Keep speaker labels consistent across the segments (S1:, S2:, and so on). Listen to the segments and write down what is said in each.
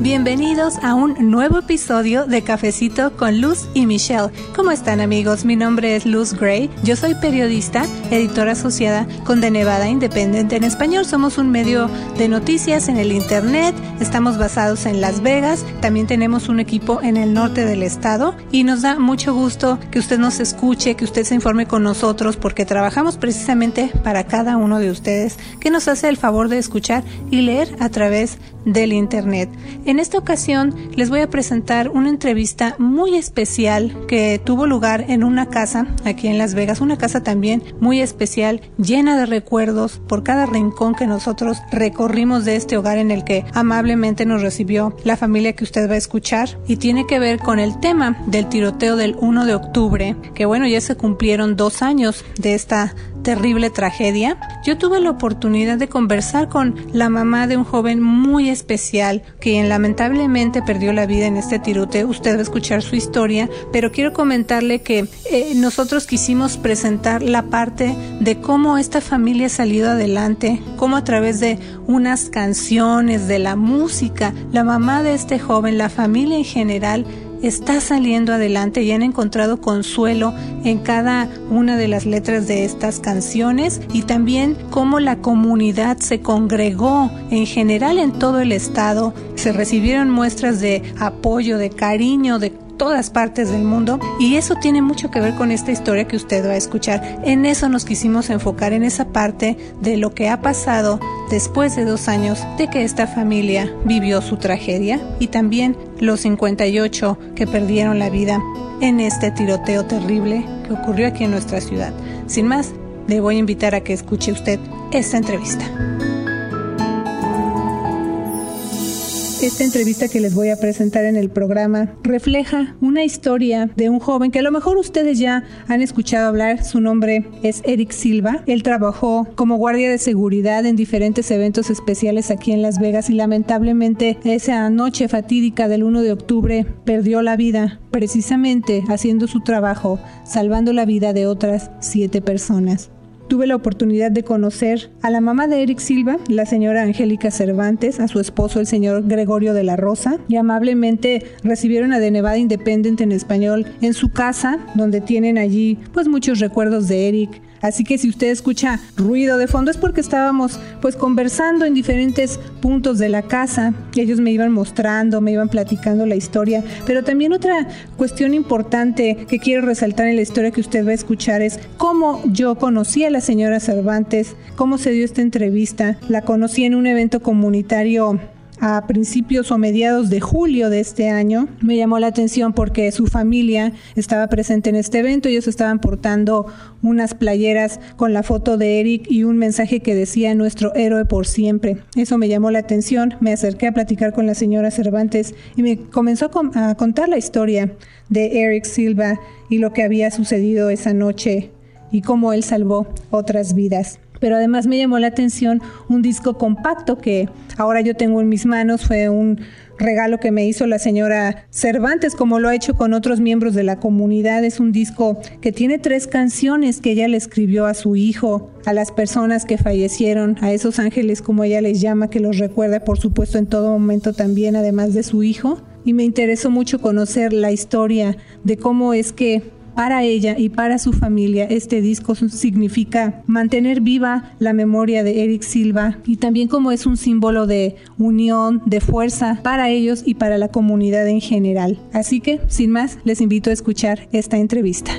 S1: Bienvenidos a un nuevo episodio de Cafecito con Luz y Michelle. ¿Cómo están amigos? Mi nombre es Luz Gray. Yo soy periodista, editora asociada con The Nevada Independent en español. Somos un medio de noticias en el Internet. Estamos basados en Las Vegas. También tenemos un equipo en el norte del estado y nos da mucho gusto que usted nos escuche, que usted se informe con nosotros porque trabajamos precisamente para cada uno de ustedes que nos hace el favor de escuchar y leer a través del Internet. En esta ocasión les voy a presentar una entrevista muy especial que tuvo lugar en una casa aquí en Las Vegas, una casa también muy especial, llena de recuerdos por cada rincón que nosotros recorrimos de este hogar en el que amablemente nos recibió la familia que usted va a escuchar. Y tiene que ver con el tema del tiroteo del 1 de octubre, que bueno, ya se cumplieron dos años de esta terrible tragedia, yo tuve la oportunidad de conversar con la mamá de un joven muy especial, quien lamentablemente perdió la vida en este tiroteo. Usted va a escuchar su historia, pero quiero comentarle que eh, nosotros quisimos presentar la parte de cómo esta familia ha salido adelante, cómo a través de unas canciones, de la música, la mamá de este joven, la familia en general, está saliendo adelante y han encontrado consuelo en cada una de las letras de estas canciones y también cómo la comunidad se congregó en general en todo el estado. Se recibieron muestras de apoyo, de cariño, de todas partes del mundo y eso tiene mucho que ver con esta historia que usted va a escuchar. En eso nos quisimos enfocar, en esa parte de lo que ha pasado después de dos años de que esta familia vivió su tragedia y también los 58 que perdieron la vida en este tiroteo terrible que ocurrió aquí en nuestra ciudad. Sin más, le voy a invitar a que escuche usted esta entrevista. Esta entrevista que les voy a presentar en el programa refleja una historia de un joven que a lo mejor ustedes ya han escuchado hablar. Su nombre es Eric Silva. Él trabajó como guardia de seguridad en diferentes eventos especiales aquí en Las Vegas y lamentablemente esa noche fatídica del 1 de octubre perdió la vida precisamente haciendo su trabajo, salvando la vida de otras siete personas tuve la oportunidad de conocer a la mamá de Eric Silva, la señora Angélica Cervantes, a su esposo el señor Gregorio de la Rosa, y amablemente recibieron a The Nevada Independent en español en su casa, donde tienen allí pues muchos recuerdos de Eric, Así que si usted escucha ruido de fondo es porque estábamos pues conversando en diferentes puntos de la casa. Ellos me iban mostrando, me iban platicando la historia. Pero también otra cuestión importante que quiero resaltar en la historia que usted va a escuchar es cómo yo conocí a la señora Cervantes, cómo se dio esta entrevista. La conocí en un evento comunitario a principios o mediados de julio de este año. Me llamó la atención porque su familia estaba presente en este evento. Ellos estaban portando unas playeras con la foto de Eric y un mensaje que decía nuestro héroe por siempre. Eso me llamó la atención. Me acerqué a platicar con la señora Cervantes y me comenzó a contar la historia de Eric Silva y lo que había sucedido esa noche y cómo él salvó otras vidas pero además me llamó la atención un disco compacto que ahora yo tengo en mis manos, fue un regalo que me hizo la señora Cervantes, como lo ha hecho con otros miembros de la comunidad. Es un disco que tiene tres canciones que ella le escribió a su hijo, a las personas que fallecieron, a esos ángeles como ella les llama, que los recuerda por supuesto en todo momento también, además de su hijo. Y me interesó mucho conocer la historia de cómo es que para ella y para su familia, este disco significa mantener viva la memoria de Eric Silva y también como es un símbolo de unión, de fuerza para ellos y para la comunidad en general. Así que, sin más, les invito a escuchar esta entrevista.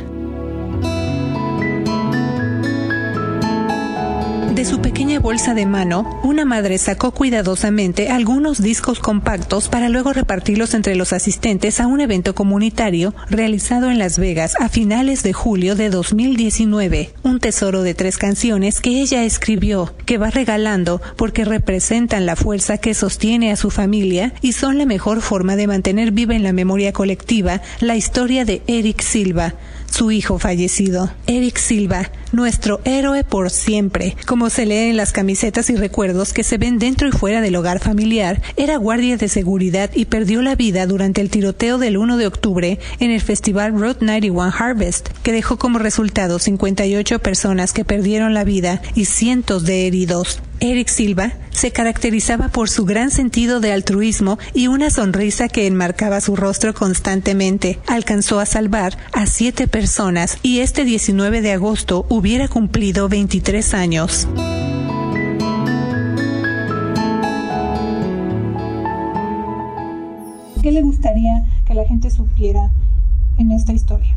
S1: De su pequeña bolsa de mano, una madre sacó cuidadosamente algunos discos compactos para luego repartirlos entre los asistentes a un evento comunitario realizado en Las Vegas a finales de julio de 2019. Un tesoro de tres canciones que ella escribió, que va regalando porque representan la fuerza que sostiene a su familia y son la mejor forma de mantener viva en la memoria colectiva la historia de Eric Silva, su hijo fallecido. Eric Silva nuestro héroe por siempre, como se lee en las camisetas y recuerdos que se ven dentro y fuera del hogar familiar, era guardia de seguridad y perdió la vida durante el tiroteo del 1 de octubre en el festival Road 91 Harvest, que dejó como resultado 58 personas que perdieron la vida y cientos de heridos. Eric Silva se caracterizaba por su gran sentido de altruismo y una sonrisa que enmarcaba su rostro constantemente. Alcanzó a salvar a siete personas y este 19 de agosto hubiera cumplido 23 años. ¿Qué le gustaría que la gente supiera en esta historia?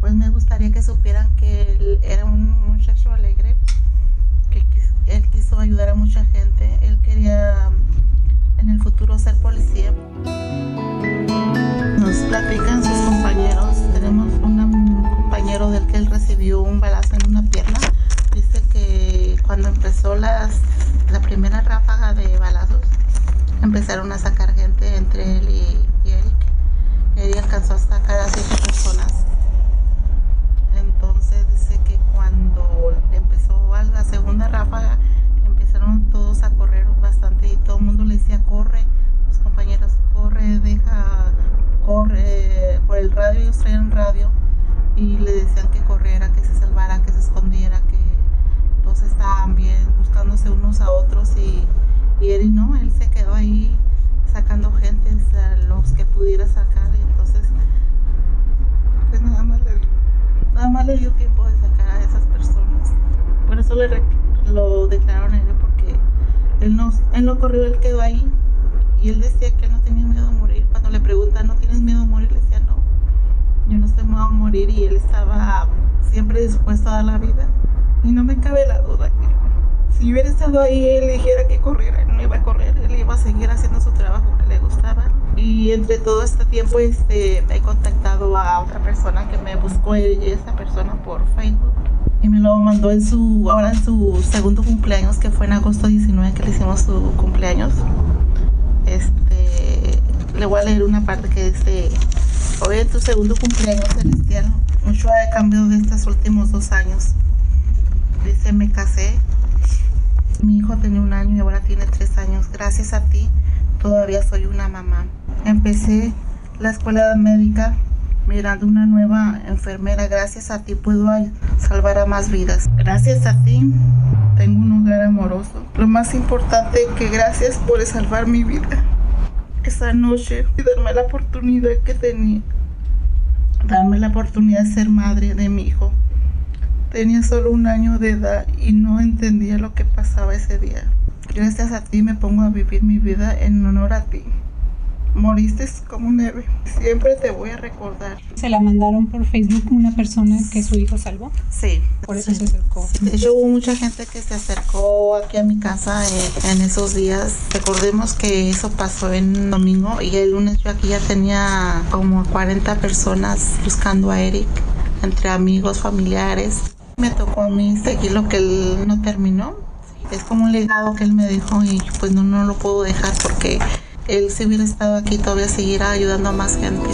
S2: Pues me gustaría que supieran que él era un muchacho alegre, empezaron a sacar gente entre él y, y Eric. Eric alcanzó a sacar a siete personas. Entonces dice que cuando empezó la segunda ráfaga, empezaron todos a correr bastante y todo el mundo le decía corre, los compañeros corre, deja, corre por el radio, ellos traían radio y le decían que corriera, que se salvara, que se escondiera, que todos estaban bien, buscándose unos a otros y y él no, él se quedó ahí sacando gente, los que pudiera sacar. Y entonces, pues nada más le dio, nada más le dio tiempo de sacar a esas personas. Por eso le lo declararon héroe porque él no, él no corrió, él quedó ahí. Y él decía que él no tenía miedo a morir. Cuando le preguntan, ¿no tienes miedo a morir? Le decía, no, yo no estoy miedo a morir. Y él estaba siempre dispuesto a dar la vida. Y no me cabe la duda que si hubiera estado ahí, él dijera que corriera, no iba a correr, él iba a seguir haciendo su trabajo que le gustaba. Y entre todo este tiempo este, he contactado a otra persona que me buscó esa persona por Facebook y me lo mandó en su, ahora en su segundo cumpleaños, que fue en agosto 19 que le hicimos su cumpleaños. Este, le voy a leer una parte que dice, hoy en tu segundo cumpleaños celestial, mucho ha cambiado de estos últimos dos años. Dice, me casé, mi hijo tenía un año y ahora tiene tres años. Gracias a ti todavía soy una mamá. Empecé la escuela médica mirando una nueva enfermera. Gracias a ti puedo salvar a más vidas. Gracias a ti tengo un hogar amoroso. Lo más importante que gracias por salvar mi vida. Esa noche y darme la oportunidad que tenía. Darme la oportunidad de ser madre de mi hijo. Tenía solo un año de edad y no entendía lo que pasaba ese día. Gracias a ti me pongo a vivir mi vida en honor a ti. Moriste como un héroe. Siempre te voy a recordar.
S1: ¿Se la mandaron por Facebook una persona que su hijo salvó?
S2: Sí.
S1: Por eso se acercó.
S2: De hecho, hubo mucha gente que se acercó aquí a mi casa en, en, esos días. Recordemos que eso pasó en domingo y el lunes yo aquí ya tenía como 40 personas buscando a Eric entre amigos, familiares me tocó a mí seguir lo que él no terminó. Es como un legado que él me dejó y pues no, no lo puedo dejar porque él si hubiera estado aquí todavía seguirá ayudando a más gente.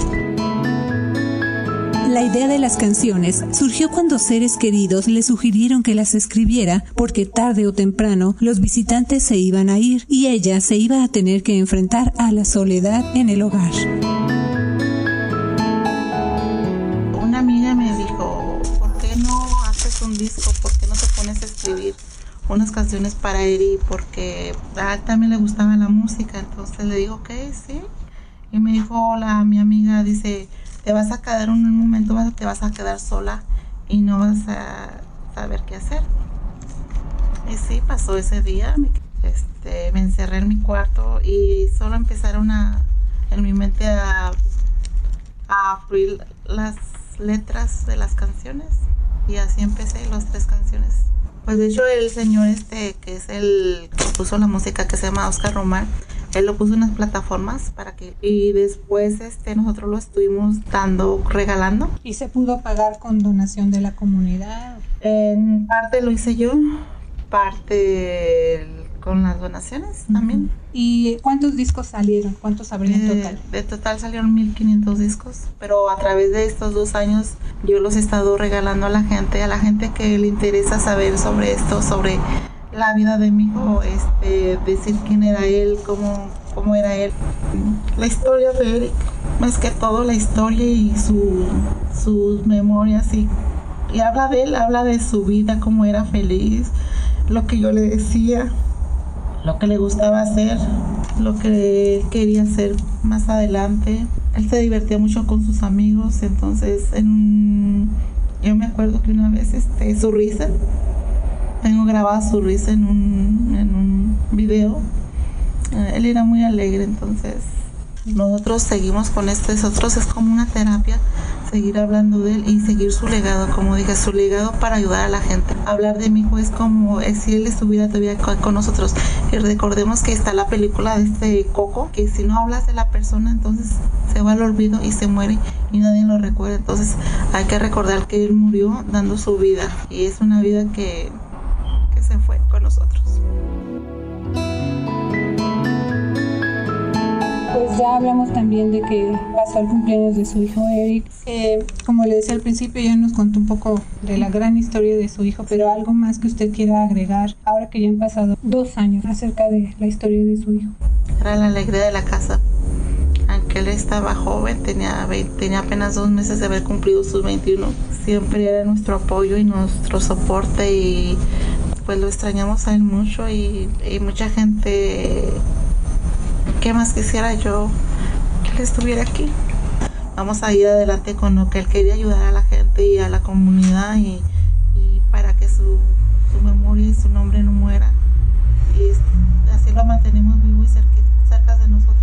S1: La idea de las canciones surgió cuando seres queridos le sugirieron que las escribiera porque tarde o temprano los visitantes se iban a ir y ella se iba a tener que enfrentar a la soledad en el hogar.
S2: Unas canciones para Eri? Porque a él también le gustaba la música, entonces le digo, ok, sí. Y me dijo, hola, mi amiga, dice, te vas a quedar un momento, te vas a quedar sola y no vas a saber qué hacer. Y sí, pasó ese día, me, este, me encerré en mi cuarto y solo empezaron a, en mi mente a, a fluir las letras de las canciones y así empecé las tres canciones. Pues de hecho el señor este que es el que puso la música que se llama Oscar Román, él lo puso en unas plataformas para que y después este nosotros lo estuvimos dando regalando.
S1: Y se pudo pagar con donación de la comunidad
S2: en parte lo hice yo parte con las donaciones también.
S1: ¿Y cuántos discos salieron? ¿Cuántos abrieron en total?
S2: De total salieron 1500 discos, pero a través de estos dos años yo los he estado regalando a la gente, a la gente que le interesa saber sobre esto, sobre la vida de mi hijo, este, decir quién era él, cómo, cómo era él. La historia de Eric, más que todo la historia y su, sus memorias y, y habla de él, habla de su vida, cómo era feliz, lo que yo le decía, lo que le gustaba hacer, lo que quería hacer más adelante. Él se divertía mucho con sus amigos, entonces en, yo me acuerdo que una vez este, su risa tengo grabada su risa en un, en un video. Eh, él era muy alegre, entonces nosotros seguimos con esto. Nosotros es como una terapia seguir hablando de él y seguir su legado, como dije, su legado para ayudar a la gente. Hablar de mi hijo es como si él estuviera todavía con nosotros. Y recordemos que está la película de este Coco, que si no hablas de la persona, entonces se va al olvido y se muere y nadie lo recuerda. Entonces hay que recordar que él murió dando su vida y es una vida que se fue
S1: Pues ya hablamos también de que pasó el cumpleaños de su hijo Eric. como le decía al principio, ya nos contó un poco de la gran historia de su hijo, pero algo más que usted quiera agregar ahora que ya han pasado dos años acerca de la historia de su hijo.
S2: Era la alegría de la casa. Aunque él estaba joven, tenía, tenía apenas dos meses de haber cumplido sus 21. Siempre era nuestro apoyo y nuestro soporte y pues lo extrañamos a él mucho y, mucha gente, ¿qué más quisiera yo que él estuviera aquí? Vamos a ir adelante con lo que él quería ayudar a la gente y a la comunidad y, para que su, su, memoria y su nombre no muera. Y así lo mantenemos vivo y cerca, cerca de nosotros.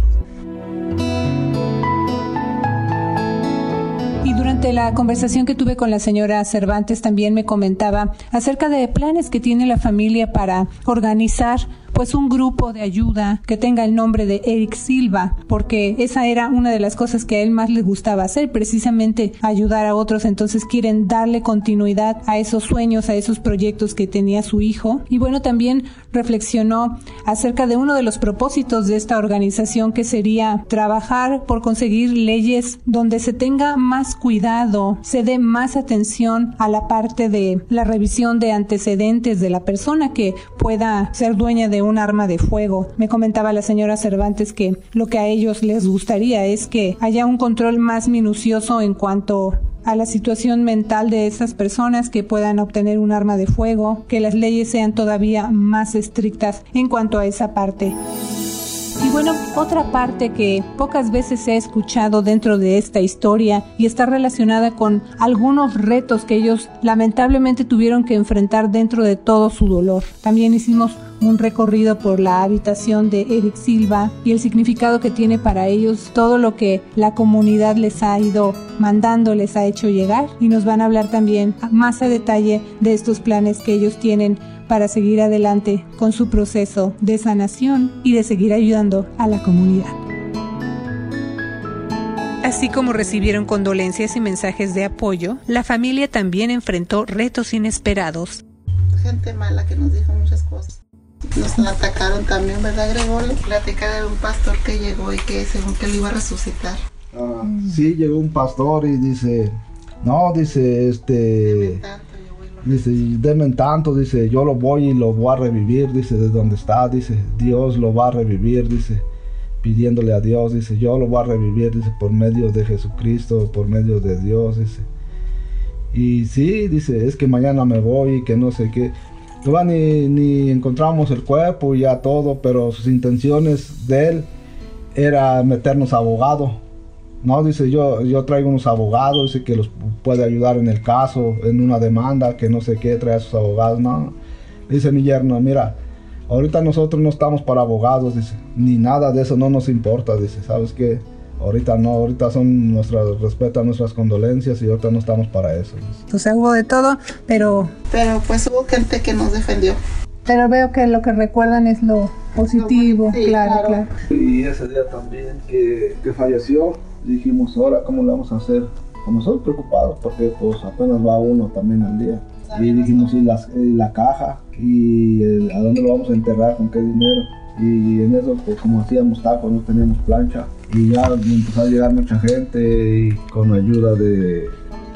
S1: Durante la conversación que tuve con la señora Cervantes también me comentaba acerca de planes que tiene la familia para organizar pues un grupo de ayuda que tenga el nombre de Eric Silva, porque esa era una de las cosas que a él más le gustaba hacer, precisamente ayudar a otros, entonces quieren darle continuidad a esos sueños, a esos proyectos que tenía su hijo. Y bueno, también reflexionó acerca de uno de los propósitos de esta organización que sería trabajar por conseguir leyes donde se tenga más cuidado, se dé más atención a la parte de la revisión de antecedentes de la persona que pueda ser dueña de un arma de fuego. Me comentaba la señora Cervantes que lo que a ellos les gustaría es que haya un control más minucioso en cuanto a la situación mental de esas personas que puedan obtener un arma de fuego, que las leyes sean todavía más estrictas en cuanto a esa parte. Y bueno, otra parte que pocas veces he escuchado dentro de esta historia y está relacionada con algunos retos que ellos lamentablemente tuvieron que enfrentar dentro de todo su dolor. También hicimos un recorrido por la habitación de Eric Silva y el significado que tiene para ellos todo lo que la comunidad les ha ido mandando, les ha hecho llegar y nos van a hablar también más a detalle de estos planes que ellos tienen para seguir adelante con su proceso de sanación y de seguir ayudando a la comunidad. Así como recibieron condolencias y mensajes de apoyo, la familia también enfrentó retos inesperados.
S2: Gente mala que nos dijo muchas cosas. Nos atacaron también, ¿verdad, Gregorio? Platicar de un pastor que llegó y que según que lo iba a resucitar.
S3: Ah, sí, llegó un pastor y dice, no, dice, este... Dice, denme tanto, dice, yo lo voy y lo voy a revivir, dice, de donde está, dice, Dios lo va a revivir, dice, pidiéndole a Dios, dice, yo lo voy a revivir, dice, por medio de Jesucristo, por medio de Dios, dice. Y sí, dice, es que mañana me voy y que no sé qué. No, ni, ni encontramos el cuerpo y ya todo, pero sus intenciones de él era meternos abogado no, dice, yo, yo traigo unos abogados, dice que los puede ayudar en el caso, en una demanda, que no sé qué, trae a sus abogados. No, dice mi yerno, mira, ahorita nosotros no estamos para abogados, dice, ni nada de eso no nos importa, dice, ¿sabes qué? Ahorita no, ahorita son nuestras, respetan nuestras condolencias y ahorita no estamos para eso.
S1: O sea, hubo de todo, pero...
S2: Pero pues hubo gente que nos defendió.
S1: Pero veo que lo que recuerdan es lo positivo, claro, claro,
S3: Y ese día también que, que falleció, dijimos, ahora, ¿cómo lo vamos a hacer? Pues nosotros preocupados porque pues apenas va uno también al día. y dijimos, ¿y, las, la caja? ¿Y a dónde lo vamos a enterrar? ¿Con qué dinero? Y en eso, pues como hacíamos tacos, no teníamos plancha. Y ya empezó a llegar mucha gente y con ayuda de,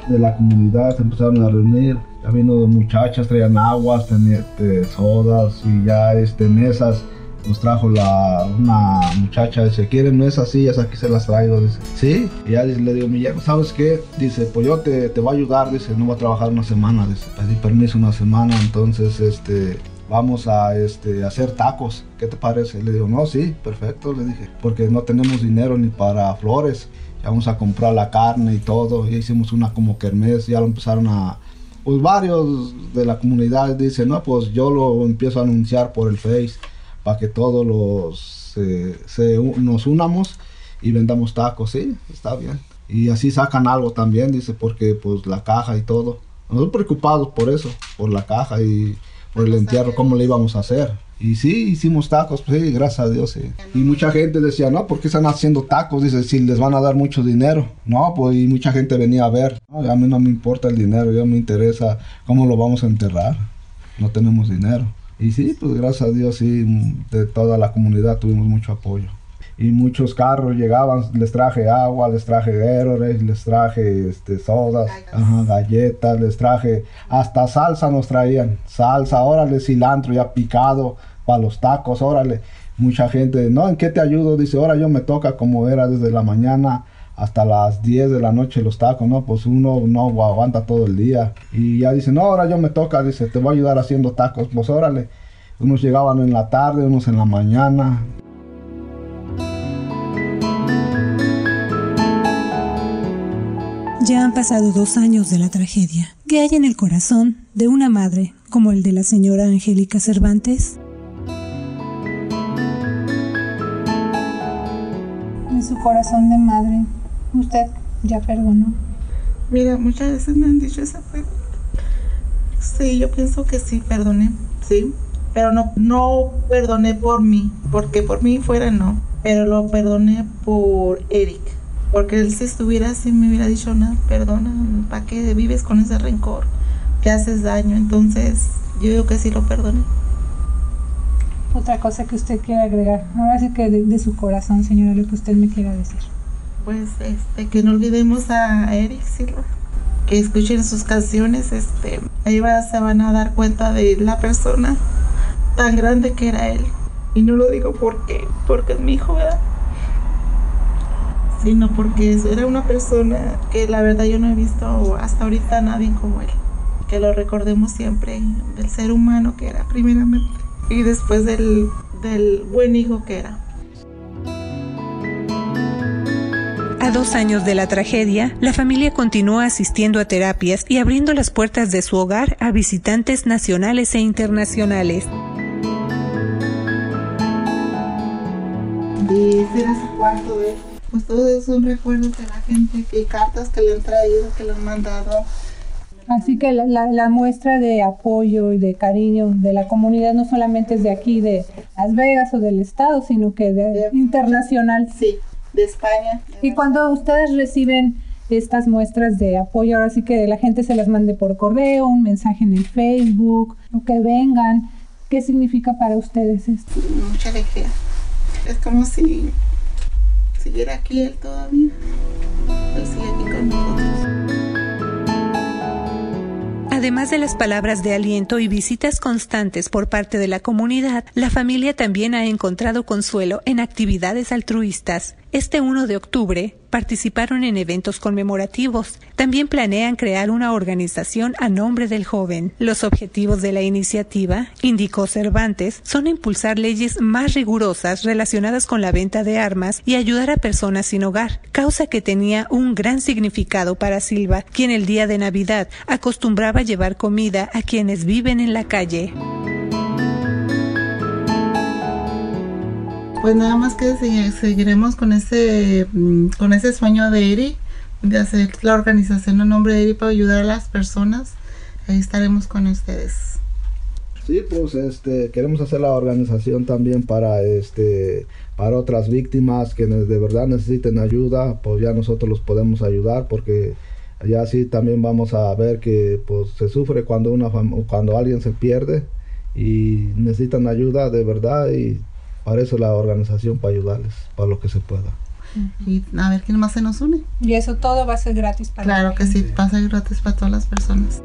S3: de la comunidad se empezaron a reunir. Ya vino muchachas, traían aguas, tenían este, sodas y ya este, mesas nos trajo la, una muchacha, dice, ¿quieren mesas? sillas? Aquí se las traigo, dice, sí, y ya le digo, mi ¿sabes qué? Dice, pues yo te, te voy a ayudar, dice, no voy a trabajar una semana, dice, pedí permiso una semana, entonces, este, vamos a este, hacer tacos, ¿qué te parece? Le digo, no, sí, perfecto, le dije, porque no tenemos dinero ni para flores, ya vamos a comprar la carne y todo, ya hicimos una como kermés, ya lo empezaron a, pues varios de la comunidad dicen, no, pues yo lo empiezo a anunciar por el Face, para que todos los se, nos unamos y vendamos tacos, sí, está bien. Y así sacan algo también, dice, porque pues la caja y todo. Nosotros preocupados por eso, por la caja y por el entierro, cómo le íbamos a hacer. Y sí, hicimos tacos, pues sí, gracias a Dios, sí. Y mucha gente decía, no, ¿por qué están haciendo tacos? Dice, si les van a dar mucho dinero. No, pues y mucha gente venía a ver. a mí no me importa el dinero, ya me interesa cómo lo vamos a enterrar. No tenemos dinero. Y sí, pues gracias a Dios, sí, de toda la comunidad tuvimos mucho apoyo. Y muchos carros llegaban, les traje agua, les traje héroes, les traje este, sodas, galletas, les traje, hasta salsa nos traían, salsa, órale, cilantro ya picado para los tacos, órale. Mucha gente, no, ¿en qué te ayudo? Dice, ahora yo me toca como era desde la mañana hasta las 10 de la noche los tacos, ¿no? Pues uno no aguanta todo el día. Y ya dice, no, ahora yo me toca, dice, te voy a ayudar haciendo tacos. Pues órale, unos llegaban en la tarde, unos en la mañana.
S1: Ya han pasado dos años de la tragedia. ¿Qué hay en el corazón de una madre como el de la señora Angélica Cervantes? En su corazón de madre, usted ya perdonó.
S2: Mira, muchas veces me han dicho esa pregunta. Sí, yo pienso que sí, perdoné, sí, pero no, no perdoné por mí, porque por mí fuera no, pero lo perdoné por Eric, porque él si estuviera así me hubiera dicho, no, perdona, ¿para qué vives con ese rencor? Que haces daño, entonces yo digo que sí lo perdoné.
S1: Otra cosa que usted quiera agregar, ahora sí que de, de su corazón, señora, lo que usted me quiera decir
S2: pues este que no olvidemos a Eric Silva que escuchen sus canciones este ahí va, se van a dar cuenta de la persona tan grande que era él y no lo digo porque porque es mi hijo ¿verdad? Sino porque era una persona que la verdad yo no he visto hasta ahorita nadie como él que lo recordemos siempre del ser humano que era primeramente y después del, del buen hijo que era
S1: A dos años de la tragedia, la familia continúa asistiendo a terapias y abriendo las puertas de su hogar a visitantes nacionales e internacionales.
S2: Y era su cuarto, ¿eh? Pues todo es un recuerdo de la gente, y cartas que le han traído, que le han mandado.
S1: Así que la, muestra de apoyo y de cariño de la comunidad no solamente es de aquí, de Las Vegas o del estado, sino que de, internacional.
S2: Sí, de España.
S1: y cuando ustedes reciben estas muestras de apoyo, ahora sí que la gente se las mande por correo, un mensaje en el Facebook, o que vengan, ¿qué significa para ustedes esto?
S2: Mucha alegría. Es como si aquí él todavía. Aquí.
S1: Además de las palabras de aliento y visitas constantes por parte de la comunidad, la familia también ha encontrado consuelo en actividades altruistas. Este 1 de octubre participaron en eventos conmemorativos. También planean crear una organización a nombre del joven. Los objetivos de la iniciativa, indicó Cervantes, son impulsar leyes más rigurosas relacionadas con la venta de armas y ayudar a personas sin hogar, causa que tenía un gran significado para Silva, quien el día de Navidad acostumbraba llevar comida a quienes viven en la calle.
S2: Pues nada más que seguiremos con ese, mm, con ese sueño de Eri, de hacer la organización a nombre de Eri para ayudar a las personas. Ahí estaremos con ustedes.
S3: Sí, pues este queremos hacer la organización también para este para otras víctimas que de verdad necesiten ayuda, pues ya nosotros los podemos ayudar porque Ya así también vamos a ver que pues se sufre cuando una cuando alguien se pierde y necesitan ayuda de verdad y para eso la organización para ayudarles para lo que se pueda.
S2: Y a ver quién más se nos une.
S1: Y eso todo va a ser gratis para
S2: Claro que sí, va a ser gratis para todas las personas.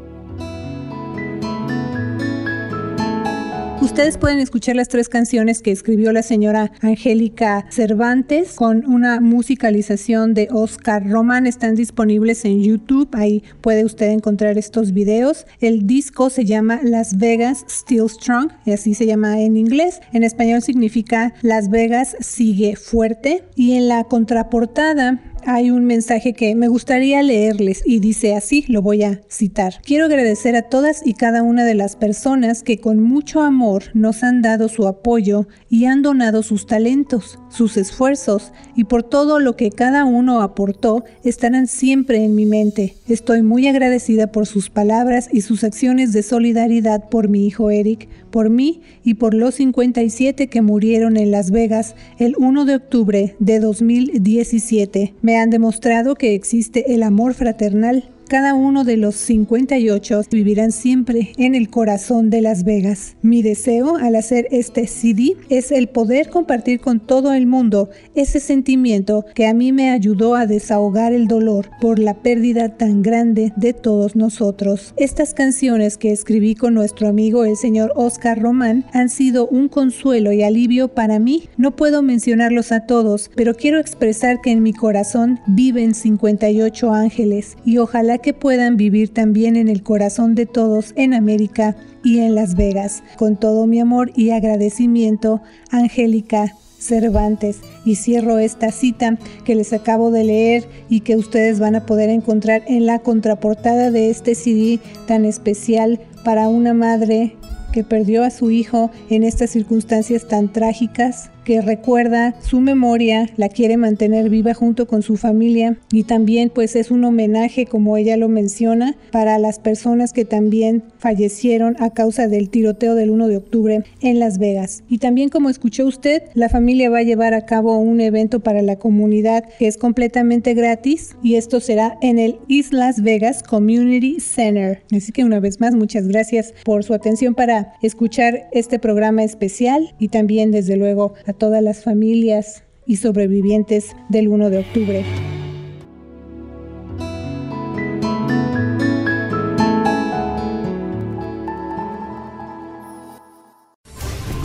S1: Ustedes pueden escuchar las tres canciones que escribió la señora Angélica Cervantes con una musicalización de Oscar Román. Están disponibles en YouTube. Ahí puede usted encontrar estos videos. El disco se llama Las Vegas Still Strong, y así se llama en inglés. En español significa Las Vegas sigue fuerte. Y en la contraportada hay un mensaje que me gustaría leerles y dice así, lo voy a citar. Quiero agradecer a todas y cada una de las personas que con mucho amor nos han dado su apoyo y han donado sus talentos, sus esfuerzos y por todo lo que cada uno aportó estarán siempre en mi mente. Estoy muy agradecida por sus palabras y sus acciones de solidaridad por mi hijo Eric, por mí y por los 57 que murieron en Las Vegas el 1 de octubre de 2017. Me han demostrado que existe el amor fraternal cada uno de los 58 vivirán siempre en el corazón de Las Vegas. Mi deseo al hacer este CD es el poder compartir con todo el mundo ese sentimiento que a mí me ayudó a desahogar el dolor por la pérdida tan grande de todos nosotros. Estas canciones que escribí con nuestro amigo el señor Oscar Román han sido un consuelo y alivio para mí. No puedo mencionarlos a todos, pero quiero expresar que en mi corazón viven 58 ángeles y ojalá que puedan vivir también en el corazón de todos en América y en Las Vegas. Con todo mi amor y agradecimiento, Angélica Cervantes. Y cierro esta cita que les acabo de leer y que ustedes van a poder encontrar en la contraportada de este CD tan especial para una madre que perdió a su hijo en estas circunstancias tan trágicas que recuerda su memoria, la quiere mantener viva junto con su familia y también pues es un homenaje como ella lo menciona para las personas que también fallecieron a causa del tiroteo del 1 de octubre en Las Vegas. Y también como escuchó usted, la familia va a llevar a cabo un evento para la comunidad que es completamente gratis y esto será en el East Las Vegas Community Center. Así que una vez más muchas gracias por su atención para escuchar este programa especial y también desde luego a todas las familias y sobrevivientes del 1 de octubre.